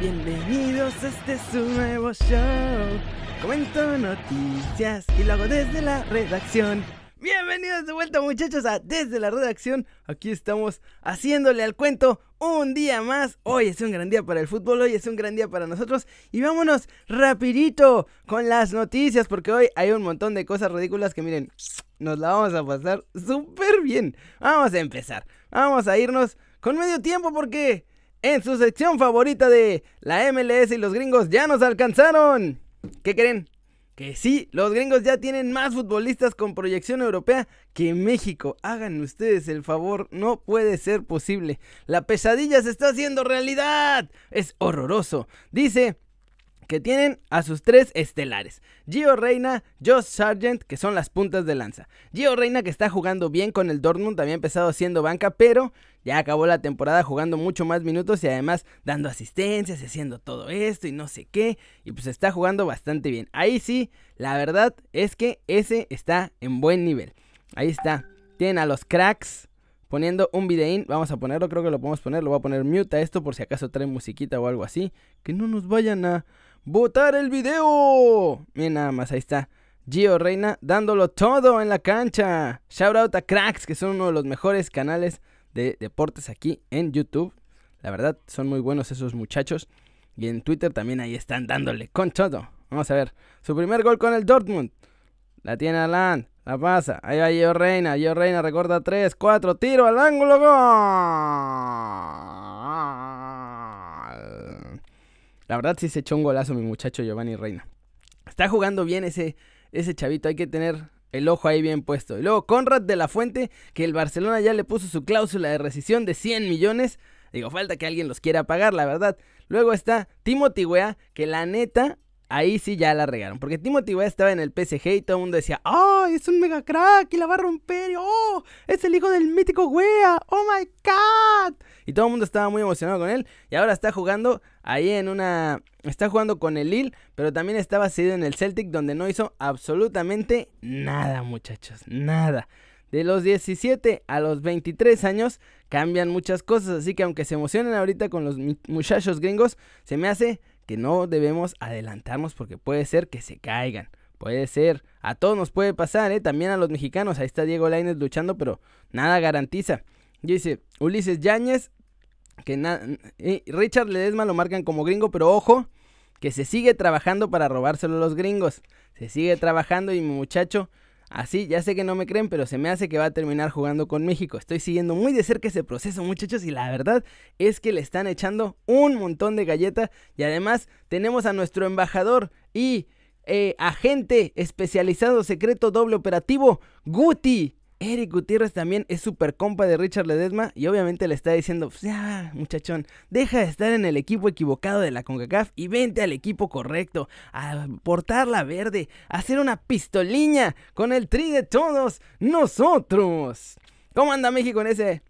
Bienvenidos, este es un nuevo show. Comento noticias y lo hago desde la redacción. Bienvenidos de vuelta muchachos a Desde la Redacción. Aquí estamos haciéndole al cuento un día más. Hoy es un gran día para el fútbol, hoy es un gran día para nosotros. Y vámonos rapidito con las noticias porque hoy hay un montón de cosas ridículas que miren, nos la vamos a pasar súper bien. Vamos a empezar. Vamos a irnos con medio tiempo porque en su sección favorita de la MLS y los gringos ya nos alcanzaron. ¿Qué creen? Que sí, los gringos ya tienen más futbolistas con proyección europea que México. Hagan ustedes el favor, no puede ser posible. La pesadilla se está haciendo realidad. Es horroroso. Dice que tienen a sus tres estelares. Gio Reina, Josh Sargent, que son las puntas de lanza. Gio Reina que está jugando bien con el Dortmund, había empezado siendo banca, pero ya acabó la temporada jugando mucho más minutos y además dando asistencias haciendo todo esto y no sé qué. Y pues está jugando bastante bien. Ahí sí, la verdad es que ese está en buen nivel. Ahí está. Tienen a los cracks poniendo un videín. Vamos a ponerlo, creo que lo podemos poner. Lo voy a poner mute a esto por si acaso trae musiquita o algo así. Que no nos vayan a votar el video. Miren nada más, ahí está. Gio Reina dándolo todo en la cancha. Shout out a Cracks, que son uno de los mejores canales de deportes aquí en YouTube. La verdad, son muy buenos esos muchachos. Y en Twitter también ahí están dándole con todo. Vamos a ver. Su primer gol con el Dortmund. La tiene Alan. La pasa. Ahí va Gio Reina. Gio Reina recorta 3, 4. Tiro al ángulo. Gol. La verdad sí se echó un golazo mi muchacho Giovanni Reina. Está jugando bien ese, ese chavito. Hay que tener el ojo ahí bien puesto. Y luego Conrad de la Fuente, que el Barcelona ya le puso su cláusula de rescisión de 100 millones. Digo, falta que alguien los quiera pagar, la verdad. Luego está Timothy Wea, que la neta ahí sí ya la regaron. Porque Timothy Weah estaba en el PSG y todo el mundo decía, ¡Oh, es un mega crack y la va a romper! ¡Oh, es el hijo del mítico Wea! ¡Oh my god! Y todo el mundo estaba muy emocionado con él. Y ahora está jugando ahí en una. Está jugando con el Lille, pero también estaba cedido en el Celtic, donde no hizo absolutamente nada, muchachos. Nada. De los 17 a los 23 años cambian muchas cosas, así que aunque se emocionen ahorita con los muchachos gringos, se me hace que no debemos adelantarnos porque puede ser que se caigan. Puede ser, a todos nos puede pasar, ¿eh? también a los mexicanos. Ahí está Diego Lainez luchando, pero nada garantiza. Dice Ulises Yáñez, que eh, Richard Ledesma lo marcan como gringo, pero ojo, que se sigue trabajando para robárselo a los gringos. Se sigue trabajando y mi muchacho Así, ya sé que no me creen, pero se me hace que va a terminar jugando con México. Estoy siguiendo muy de cerca ese proceso, muchachos, y la verdad es que le están echando un montón de galleta. Y además tenemos a nuestro embajador y eh, agente especializado secreto doble operativo, Guti. Eric Gutiérrez también es super compa de Richard Ledesma y obviamente le está diciendo, pues ya, muchachón, deja de estar en el equipo equivocado de la CONCACAF y vente al equipo correcto, a portar la verde, a hacer una pistoliña con el tri de todos nosotros. ¿Cómo anda México en ese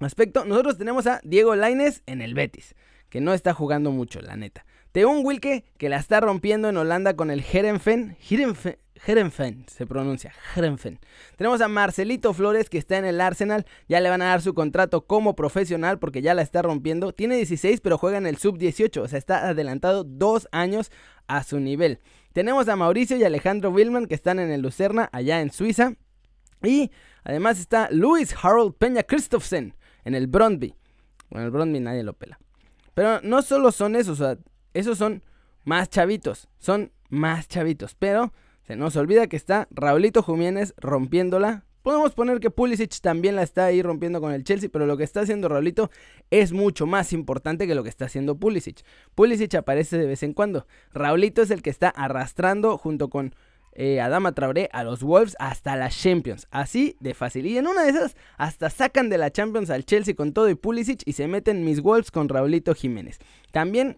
aspecto? Nosotros tenemos a Diego Laines en el Betis, que no está jugando mucho, la neta. un Wilke, que la está rompiendo en Holanda con el Herenfen. Herenfen Herenfen se pronuncia, Herenfen. Tenemos a Marcelito Flores que está en el Arsenal, ya le van a dar su contrato como profesional porque ya la está rompiendo. Tiene 16 pero juega en el sub 18, o sea, está adelantado dos años a su nivel. Tenemos a Mauricio y Alejandro Wilman que están en el Lucerna, allá en Suiza. Y además está Luis Harold Peña Christofsen en el Brondby. Bueno, el Brondby nadie lo pela. Pero no solo son esos, esos son más chavitos, son más chavitos, pero se nos olvida que está Raulito Jiménez rompiéndola. Podemos poner que Pulisic también la está ahí rompiendo con el Chelsea, pero lo que está haciendo Raulito es mucho más importante que lo que está haciendo Pulisic. Pulisic aparece de vez en cuando. Raulito es el que está arrastrando junto con eh, Adama Traoré a los Wolves hasta las Champions. Así de fácil. Y en una de esas hasta sacan de la Champions al Chelsea con todo y Pulisic y se meten mis Wolves con Raulito Jiménez. También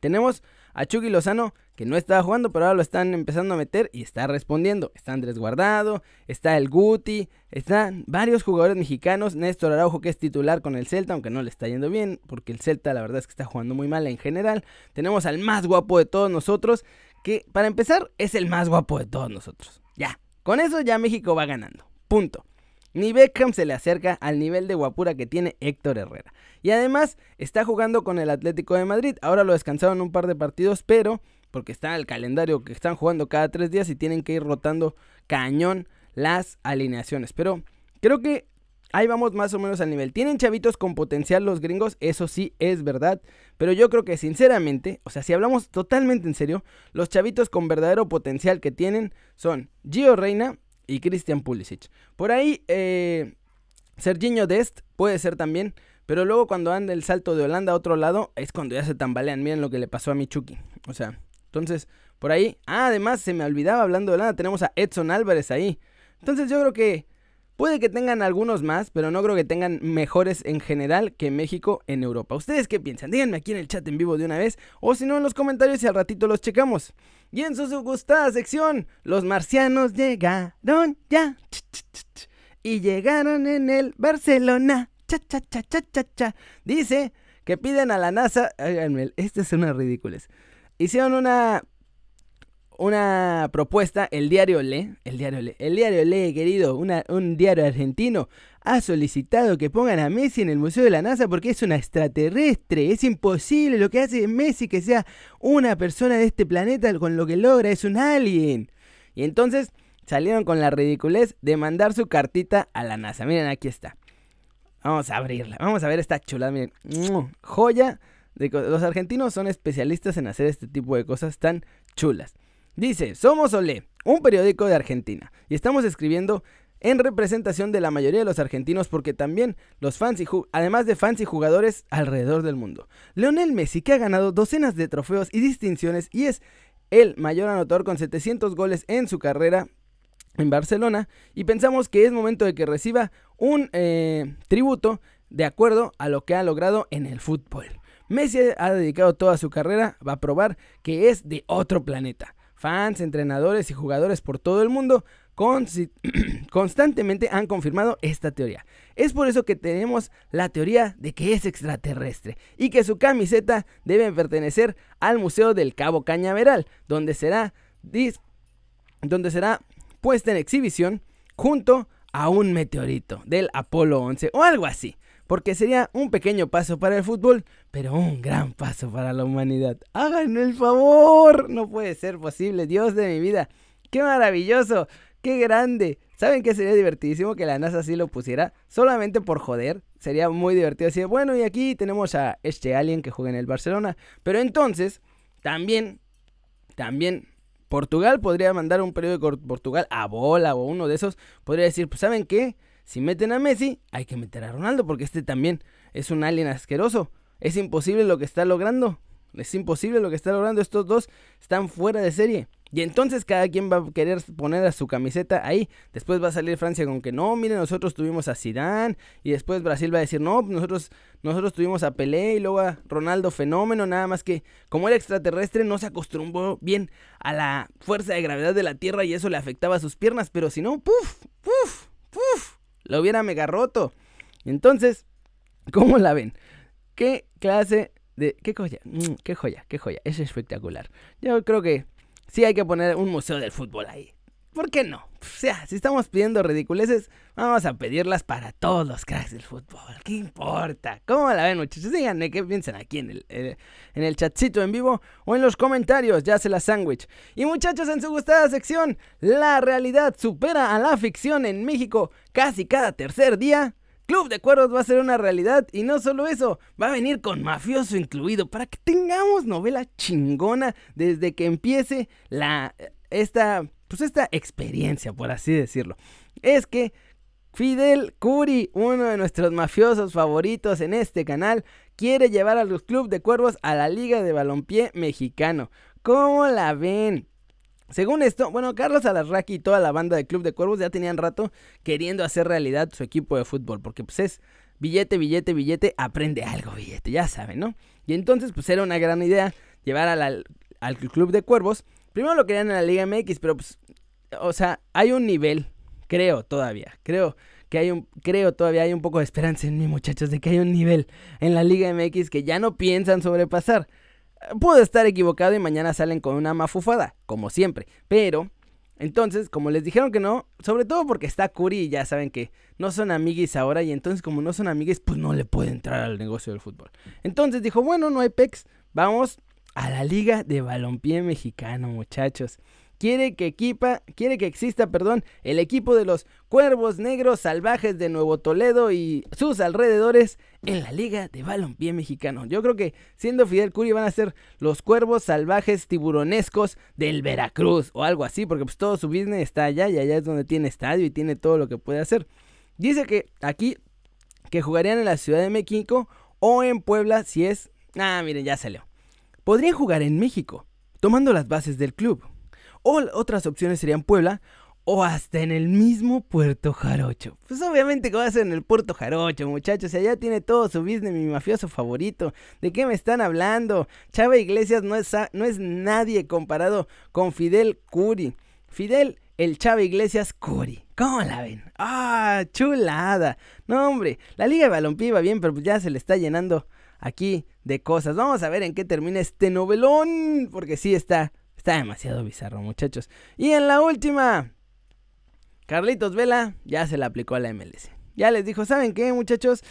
tenemos a Chucky Lozano, que no estaba jugando, pero ahora lo están empezando a meter y está respondiendo. Está Andrés Guardado, está el Guti, están varios jugadores mexicanos. Néstor Araujo, que es titular con el Celta, aunque no le está yendo bien, porque el Celta la verdad es que está jugando muy mal en general. Tenemos al más guapo de todos nosotros, que para empezar es el más guapo de todos nosotros. Ya, con eso ya México va ganando. Punto. Ni Beckham se le acerca al nivel de guapura que tiene Héctor Herrera. Y además está jugando con el Atlético de Madrid. Ahora lo descansaron un par de partidos, pero porque está el calendario que están jugando cada tres días y tienen que ir rotando cañón las alineaciones. Pero creo que ahí vamos más o menos al nivel. Tienen chavitos con potencial los gringos, eso sí es verdad. Pero yo creo que sinceramente, o sea, si hablamos totalmente en serio, los chavitos con verdadero potencial que tienen son Gio Reina y Christian Pulisic. Por ahí, eh, Serginho Dest puede ser también. Pero luego cuando anda el salto de Holanda a otro lado, es cuando ya se tambalean. Miren lo que le pasó a Michuki. O sea, entonces, por ahí. Ah, además, se me olvidaba hablando de Holanda, tenemos a Edson Álvarez ahí. Entonces yo creo que Puede que tengan algunos más, pero no creo que tengan mejores en general que México en Europa. ¿Ustedes qué piensan? Díganme aquí en el chat en vivo de una vez, o si no en los comentarios y al ratito los checamos. Y en su gustada sección, los marcianos llegaron ya. Y llegaron en el Barcelona. Cha, cha, cha, cha, cha, cha. Dice que piden a la NASA. este es una ridículas. Hicieron una una propuesta, el diario Le, el diario Le, el diario Le, querido, un diario argentino, ha solicitado que pongan a Messi en el Museo de la NASA porque es una extraterrestre. Es imposible lo que hace Messi que sea una persona de este planeta con lo que logra, es un alien. Y entonces salieron con la ridiculez de mandar su cartita a la NASA. Miren, aquí está. Vamos a abrirla. Vamos a ver esta chula. Miren. Joya. Los argentinos son especialistas en hacer este tipo de cosas tan chulas. Dice, somos Olé, un periódico de Argentina, y estamos escribiendo en representación de la mayoría de los argentinos porque también los fans y además de fans y jugadores alrededor del mundo. Leonel Messi que ha ganado docenas de trofeos y distinciones y es el mayor anotador con 700 goles en su carrera en Barcelona y pensamos que es momento de que reciba un eh, tributo de acuerdo a lo que ha logrado en el fútbol. Messi ha dedicado toda su carrera a probar que es de otro planeta. Fans, entrenadores y jugadores por todo el mundo constantemente han confirmado esta teoría. Es por eso que tenemos la teoría de que es extraterrestre y que su camiseta debe pertenecer al Museo del Cabo Cañaveral, donde será, donde será puesta en exhibición junto a un meteorito del Apolo 11 o algo así porque sería un pequeño paso para el fútbol, pero un gran paso para la humanidad. Háganme el favor, no puede ser posible, Dios de mi vida, qué maravilloso, qué grande. ¿Saben qué sería divertidísimo que la NASA así lo pusiera? Solamente por joder. Sería muy divertido decir, bueno, y aquí tenemos a este alien que juega en el Barcelona. Pero entonces, también, también Portugal podría mandar un periódico de Portugal a bola o uno de esos. Podría decir, pues ¿saben qué? Si meten a Messi, hay que meter a Ronaldo porque este también es un alien asqueroso. Es imposible lo que está logrando. Es imposible lo que está logrando. Estos dos están fuera de serie. Y entonces cada quien va a querer poner a su camiseta ahí. Después va a salir Francia con que no, miren, nosotros tuvimos a Zidane. Y después Brasil va a decir, no, nosotros, nosotros tuvimos a Pelé y luego a Ronaldo fenómeno. Nada más que como era extraterrestre no se acostumbró bien a la fuerza de gravedad de la Tierra y eso le afectaba a sus piernas. Pero si no, puf, puf, puf lo hubiera mega roto. Entonces, ¿cómo la ven? ¿Qué clase de... qué joya? Mm, qué joya, qué joya. Es espectacular. Yo creo que sí hay que poner un museo del fútbol ahí. ¿Por qué no? O sea, si estamos pidiendo ridiculeces, vamos a pedirlas para todos los cracks del fútbol. ¿Qué importa? ¿Cómo la ven, muchachos? Díganme qué piensan aquí en el, eh, en el chatcito en vivo o en los comentarios. Ya se la sándwich. Y muchachos, en su gustada sección, la realidad supera a la ficción en México casi cada tercer día. Club de Cuervos va a ser una realidad y no solo eso, va a venir con mafioso incluido para que tengamos novela chingona desde que empiece la esta pues esta experiencia, por así decirlo. Es que Fidel Curi, uno de nuestros mafiosos favoritos en este canal, quiere llevar a los Club de Cuervos a la Liga de Balompié Mexicano. ¿Cómo la ven? Según esto, bueno, Carlos Alarraqui y toda la banda de Club de Cuervos ya tenían rato queriendo hacer realidad su equipo de fútbol, porque pues es billete, billete, billete, aprende algo, billete, ya saben, ¿no? Y entonces pues era una gran idea llevar al Club de Cuervos. Primero lo querían en la Liga MX, pero pues o sea, hay un nivel, creo todavía, creo que hay un, creo todavía hay un poco de esperanza en mí, muchachos, de que hay un nivel en la Liga MX que ya no piensan sobrepasar. Puedo estar equivocado y mañana salen con una mafufada, como siempre, pero Entonces, como les dijeron que no, sobre todo porque está Curi y ya saben que no son amiguis ahora y entonces como no son amiguis, pues no le puede entrar al negocio del fútbol. Entonces dijo, bueno, no hay pex, vamos a la Liga de Balompié Mexicano, muchachos quiere que equipa, quiere que exista, perdón, el equipo de los Cuervos Negros Salvajes de Nuevo Toledo y sus alrededores en la Liga de Balompié Mexicano. Yo creo que siendo Fidel Curi van a ser los Cuervos Salvajes Tiburonescos del Veracruz o algo así, porque pues todo su business está allá y allá es donde tiene estadio y tiene todo lo que puede hacer. Dice que aquí que jugarían en la Ciudad de México o en Puebla si es, ah, miren, ya salió. Podrían jugar en México, tomando las bases del club. O otras opciones serían Puebla o hasta en el mismo Puerto Jarocho. Pues obviamente que va a ser en el Puerto Jarocho, muchachos. Allá tiene todo su business, mi mafioso favorito. ¿De qué me están hablando? Chava Iglesias no es, no es nadie comparado con Fidel Curi. Fidel, el Chava Iglesias Curi. ¿Cómo la ven? ¡Ah, chulada! No, hombre, la Liga de Balompié va bien, pero pues ya se le está llenando aquí de cosas. Vamos a ver en qué termina este novelón, porque sí está Está demasiado bizarro, muchachos. Y en la última, Carlitos Vela ya se la aplicó a la MLS. Ya les dijo, ¿saben qué, muchachos?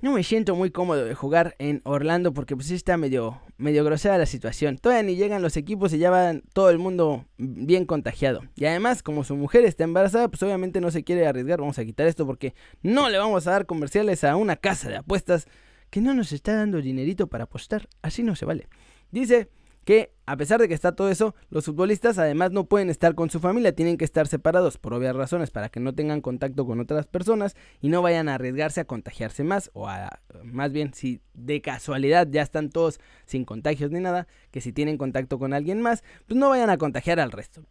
No me siento muy cómodo de jugar en Orlando porque pues está medio, medio grosera la situación. Todavía ni llegan los equipos y ya va todo el mundo bien contagiado. Y además, como su mujer está embarazada, pues obviamente no se quiere arriesgar. Vamos a quitar esto porque no le vamos a dar comerciales a una casa de apuestas que no nos está dando dinerito para apostar. Así no se vale. Dice, que a pesar de que está todo eso, los futbolistas además no pueden estar con su familia, tienen que estar separados por obvias razones para que no tengan contacto con otras personas y no vayan a arriesgarse a contagiarse más o a más bien si de casualidad ya están todos sin contagios ni nada, que si tienen contacto con alguien más, pues no vayan a contagiar al resto.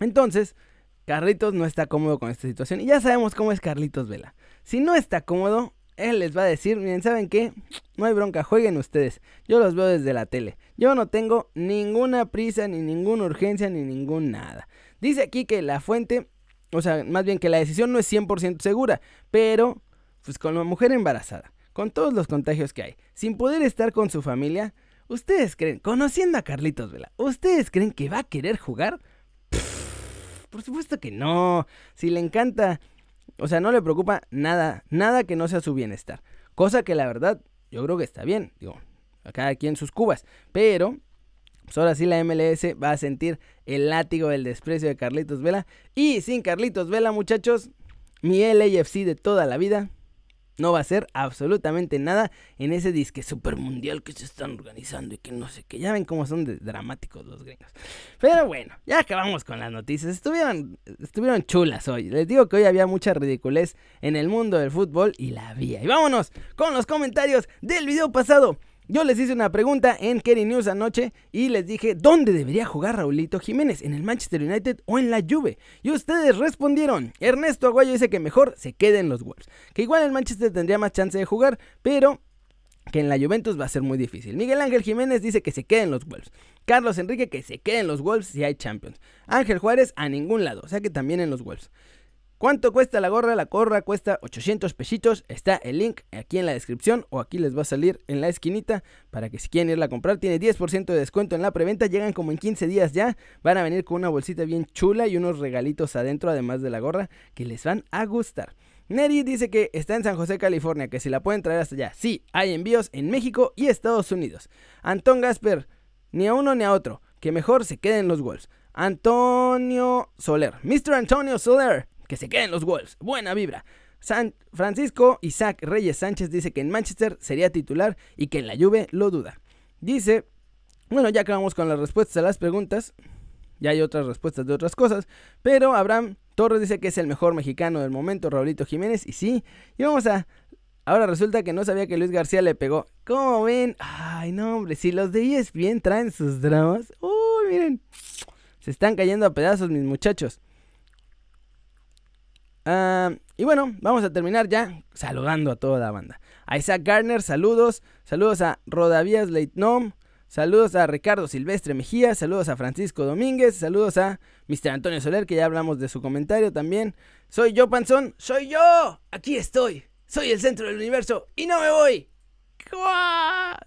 Entonces, Carlitos no está cómodo con esta situación y ya sabemos cómo es Carlitos Vela. Si no está cómodo, él les va a decir, miren, ¿saben qué? No hay bronca, jueguen ustedes. Yo los veo desde la tele. Yo no tengo ninguna prisa, ni ninguna urgencia, ni ningún nada. Dice aquí que la fuente, o sea, más bien que la decisión no es 100% segura, pero pues con la mujer embarazada, con todos los contagios que hay, sin poder estar con su familia, ¿ustedes creen, conociendo a Carlitos Vela, ¿ustedes creen que va a querer jugar? por supuesto que no. Si le encanta o sea, no le preocupa nada, nada que no sea su bienestar. Cosa que la verdad, yo creo que está bien. Digo, a cada quien sus cubas. Pero, pues ahora sí la MLS va a sentir el látigo del desprecio de Carlitos Vela. Y sin Carlitos Vela, muchachos, mi LAFC de toda la vida no va a ser absolutamente nada en ese disque super mundial que se están organizando y que no sé qué. Ya ven cómo son dramáticos los gringos. Pero bueno, ya acabamos con las noticias. Estuvieron, estuvieron chulas hoy. Les digo que hoy había mucha ridiculez en el mundo del fútbol y la había. Y vámonos con los comentarios del video pasado. Yo les hice una pregunta en Kerry News anoche y les dije dónde debería jugar Raulito Jiménez, en el Manchester United o en la Juve. Y ustedes respondieron. Ernesto Aguayo dice que mejor se quede en los Wolves, que igual el Manchester tendría más chance de jugar, pero que en la Juventus va a ser muy difícil. Miguel Ángel Jiménez dice que se quede en los Wolves. Carlos Enrique que se quede en los Wolves si hay Champions. Ángel Juárez a ningún lado, o sea que también en los Wolves. ¿Cuánto cuesta la gorra? La gorra cuesta 800 pesitos. Está el link aquí en la descripción o aquí les va a salir en la esquinita para que si quieren irla a comprar. Tiene 10% de descuento en la preventa. Llegan como en 15 días ya. Van a venir con una bolsita bien chula y unos regalitos adentro además de la gorra que les van a gustar. Neri dice que está en San José, California, que si la pueden traer hasta allá. Sí, hay envíos en México y Estados Unidos. Antón Gasper, ni a uno ni a otro, que mejor se queden los Wolves. Antonio Soler, Mr. Antonio Soler, que se queden los Wolves. Buena vibra. San Francisco Isaac Reyes Sánchez dice que en Manchester sería titular y que en la Juve lo duda. Dice, bueno, ya acabamos con las respuestas a las preguntas. Ya hay otras respuestas de otras cosas. Pero Abraham Torres dice que es el mejor mexicano del momento, Raulito Jiménez. Y sí, y vamos a... Ahora resulta que no sabía que Luis García le pegó. ¿Cómo ven? Ay, no, hombre, si los de ESPN traen sus dramas. Uy, miren. Se están cayendo a pedazos mis muchachos. Ah, y bueno, vamos a terminar ya saludando a toda la banda. A Isaac Garner, saludos. Saludos a Rodavías Leitnom. Saludos a Ricardo Silvestre Mejía. Saludos a Francisco Domínguez. Saludos a Mr. Antonio Soler, que ya hablamos de su comentario también. Soy yo, Panzón. Soy yo. Aquí estoy. Soy el centro del universo y no me voy.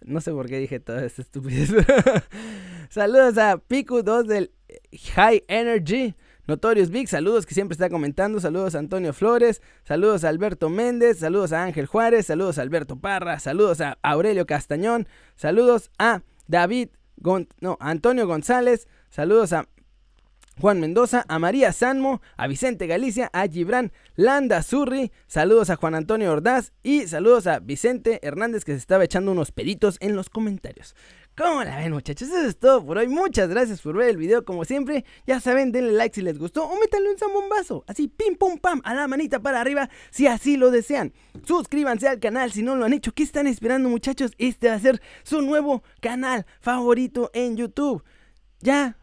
No sé por qué dije toda esta estupidez. Saludos a Piku2 del High Energy. Notorious Big, saludos que siempre está comentando, saludos a Antonio Flores, saludos a Alberto Méndez, saludos a Ángel Juárez, saludos a Alberto Parra, saludos a Aurelio Castañón, saludos a David, no, Antonio González, saludos a Juan Mendoza, a María Sanmo, a Vicente Galicia, a Gibran Landa Zurri, saludos a Juan Antonio Ordaz y saludos a Vicente Hernández que se estaba echando unos peditos en los comentarios. ¿Cómo la ven muchachos? Eso es todo por hoy. Muchas gracias por ver el video como siempre. Ya saben, denle like si les gustó o métanle un zambombazo. Así, pim pum pam, a la manita para arriba si así lo desean. Suscríbanse al canal si no lo han hecho. ¿Qué están esperando muchachos? Este va a ser su nuevo canal favorito en YouTube. Ya,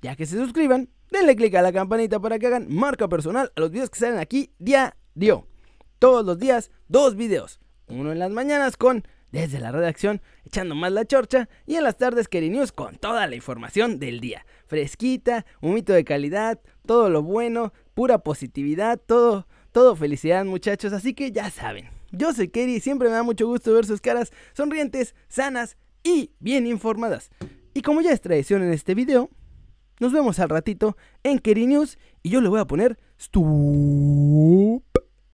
ya que se suscriban, denle click a la campanita para que hagan marca personal a los videos que salen aquí diario. Todos los días, dos videos. Uno en las mañanas con desde la redacción echando más la chorcha y en las tardes Keri News con toda la información del día. Fresquita, un de calidad, todo lo bueno, pura positividad, todo, todo felicidad muchachos, así que ya saben. Yo soy Keri, siempre me da mucho gusto ver sus caras sonrientes, sanas y bien informadas. Y como ya es tradición en este video, nos vemos al ratito en Keri News y yo le voy a poner stop